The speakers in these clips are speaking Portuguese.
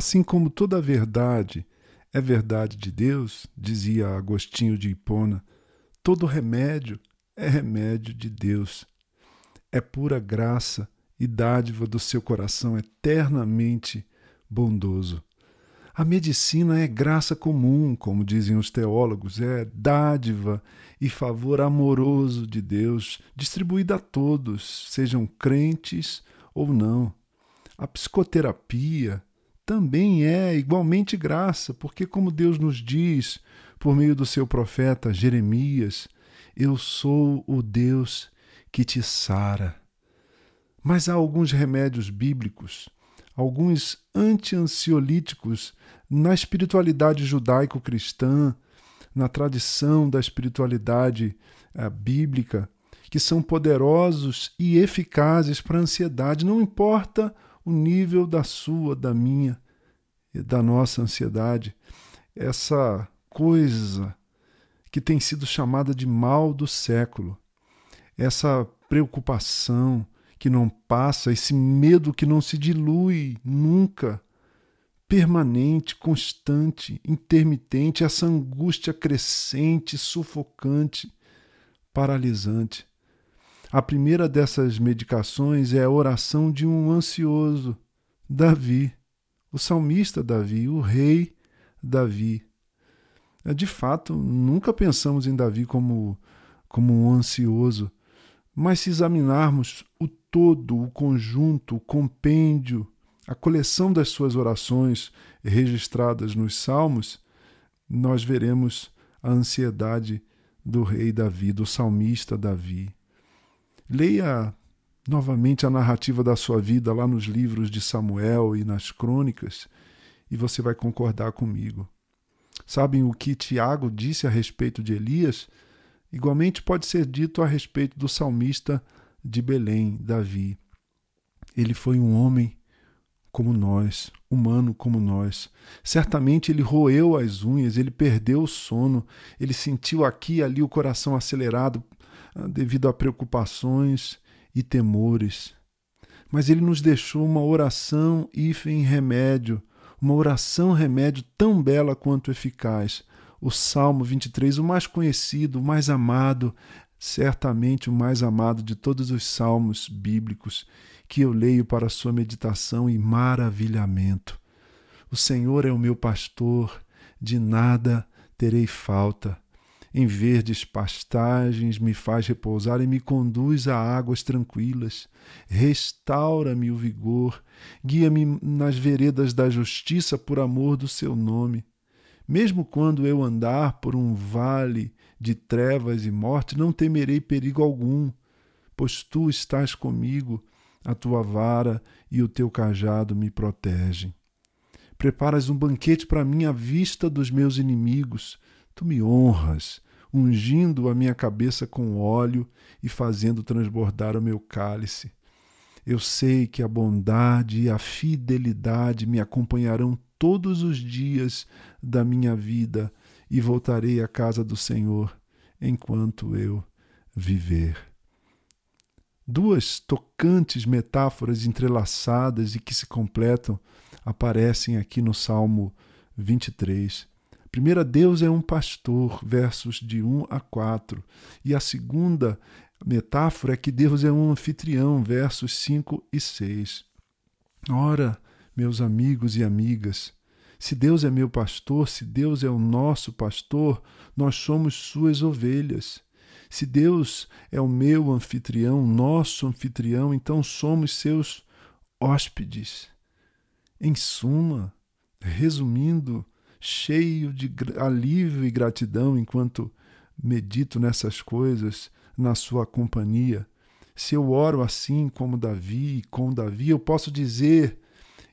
Assim como toda verdade é verdade de Deus, dizia Agostinho de Hipona, todo remédio é remédio de Deus. É pura graça e dádiva do seu coração eternamente bondoso. A medicina é graça comum, como dizem os teólogos, é dádiva e favor amoroso de Deus, distribuída a todos, sejam crentes ou não. A psicoterapia também é igualmente graça, porque, como Deus nos diz por meio do seu profeta Jeremias, eu sou o Deus que te sara. Mas há alguns remédios bíblicos alguns anti-ansiolíticos na espiritualidade judaico-cristã, na tradição da espiritualidade eh, bíblica, que são poderosos e eficazes para a ansiedade, não importa o nível da sua, da minha e da nossa ansiedade. Essa coisa que tem sido chamada de mal do século, essa preocupação, que não passa, esse medo que não se dilui nunca, permanente, constante, intermitente, essa angústia crescente, sufocante, paralisante. A primeira dessas medicações é a oração de um ansioso, Davi, o salmista Davi, o rei Davi. De fato, nunca pensamos em Davi como, como um ansioso, mas se examinarmos o todo, o conjunto, o compêndio, a coleção das suas orações registradas nos Salmos, nós veremos a ansiedade do rei Davi, do salmista Davi. Leia novamente a narrativa da sua vida lá nos livros de Samuel e nas crônicas, e você vai concordar comigo. Sabem o que Tiago disse a respeito de Elias? Igualmente pode ser dito a respeito do salmista de Belém, Davi. Ele foi um homem como nós, humano como nós. Certamente ele roeu as unhas, ele perdeu o sono, ele sentiu aqui e ali o coração acelerado ah, devido a preocupações e temores. Mas ele nos deixou uma oração em remédio, uma oração remédio tão bela quanto eficaz. O Salmo 23, o mais conhecido, o mais amado, certamente o mais amado de todos os salmos bíblicos que eu leio para sua meditação e maravilhamento. O Senhor é o meu pastor, de nada terei falta. Em verdes pastagens me faz repousar e me conduz a águas tranquilas. Restaura-me o vigor, guia-me nas veredas da justiça por amor do seu nome. Mesmo quando eu andar por um vale de trevas e morte, não temerei perigo algum, pois tu estás comigo, a tua vara e o teu cajado me protegem. Preparas um banquete para mim à vista dos meus inimigos. Tu me honras, ungindo a minha cabeça com óleo e fazendo transbordar o meu cálice. Eu sei que a bondade e a fidelidade me acompanharão todos os dias da minha vida e voltarei à casa do Senhor enquanto eu viver. Duas tocantes metáforas entrelaçadas e que se completam aparecem aqui no Salmo 23. A primeira, Deus é um pastor, versos de 1 a 4. E a segunda metáfora é que Deus é um anfitrião, versos 5 e 6. Ora, meus amigos e amigas, se Deus é meu pastor, se Deus é o nosso pastor, nós somos suas ovelhas. Se Deus é o meu anfitrião, nosso anfitrião, então somos seus hóspedes. Em suma, resumindo, cheio de alívio e gratidão enquanto medito nessas coisas na sua companhia. Se eu oro assim como Davi, com Davi, eu posso dizer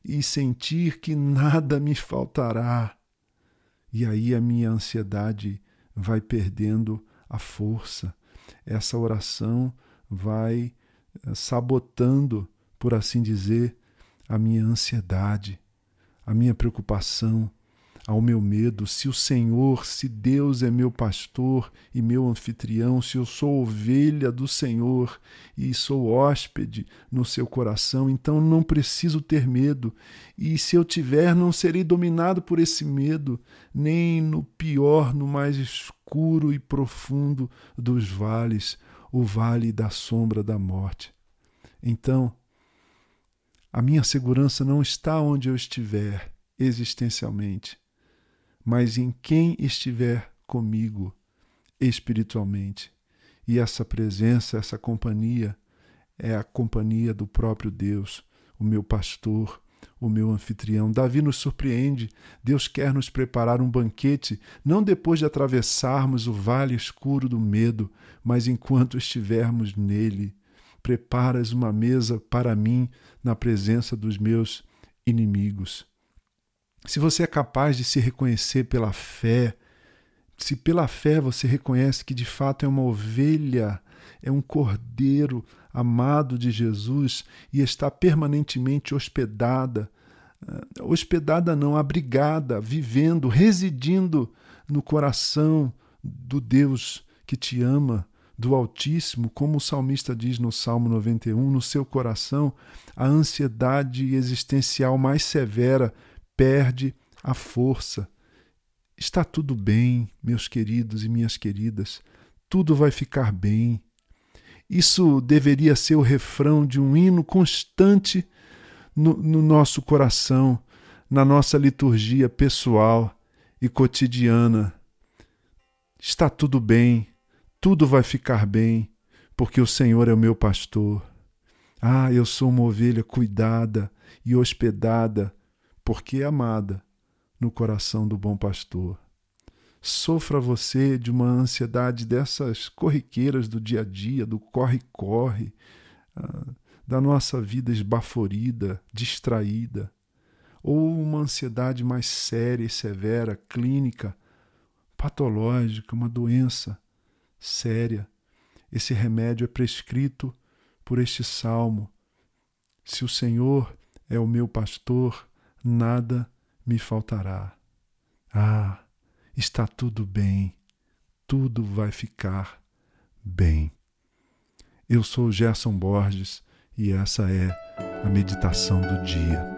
e sentir que nada me faltará. E aí a minha ansiedade vai perdendo a força. Essa oração vai eh, sabotando, por assim dizer, a minha ansiedade, a minha preocupação, ao meu medo. Se o Senhor, se Deus é meu pastor e meu anfitrião, se eu sou ovelha do Senhor e sou hóspede no seu coração, então não preciso ter medo. E se eu tiver, não serei dominado por esse medo, nem no pior, no mais escuro e profundo dos vales, o vale da sombra da morte. Então, a minha segurança não está onde eu estiver existencialmente, mas em quem estiver comigo espiritualmente. E essa presença, essa companhia, é a companhia do próprio Deus, o meu pastor, o meu anfitrião. Davi nos surpreende. Deus quer nos preparar um banquete, não depois de atravessarmos o vale escuro do medo, mas enquanto estivermos nele. Preparas uma mesa para mim na presença dos meus inimigos. Se você é capaz de se reconhecer pela fé, se pela fé você reconhece que de fato é uma ovelha, é um cordeiro amado de Jesus e está permanentemente hospedada, eh, hospedada não, abrigada, vivendo, residindo no coração do Deus que te ama, do Altíssimo, como o salmista diz no Salmo 91, no seu coração, a ansiedade existencial mais severa perde a força. Está tudo bem, meus queridos e minhas queridas, tudo vai ficar bem. Isso deveria ser o refrão de um hino constante no, no nosso coração, na nossa liturgia pessoal e cotidiana. Está tudo bem, tudo vai ficar bem, porque o Senhor é o meu pastor. Ah, eu sou uma ovelha cuidada e hospedada porque é amada no coração do bom pastor. Sofra você de uma ansiedade dessas corriqueiras do dia a dia, do corre-corre, ah, da nossa vida esbaforida, distraída, ou uma ansiedade mais séria e severa, clínica, patológica, uma doença séria. Esse remédio é prescrito por este salmo. Se o Senhor é o meu pastor, nada me faltará. Ah, está tudo bem, tudo vai ficar bem. Eu sou Gerson Borges e essa é a meditação do dia.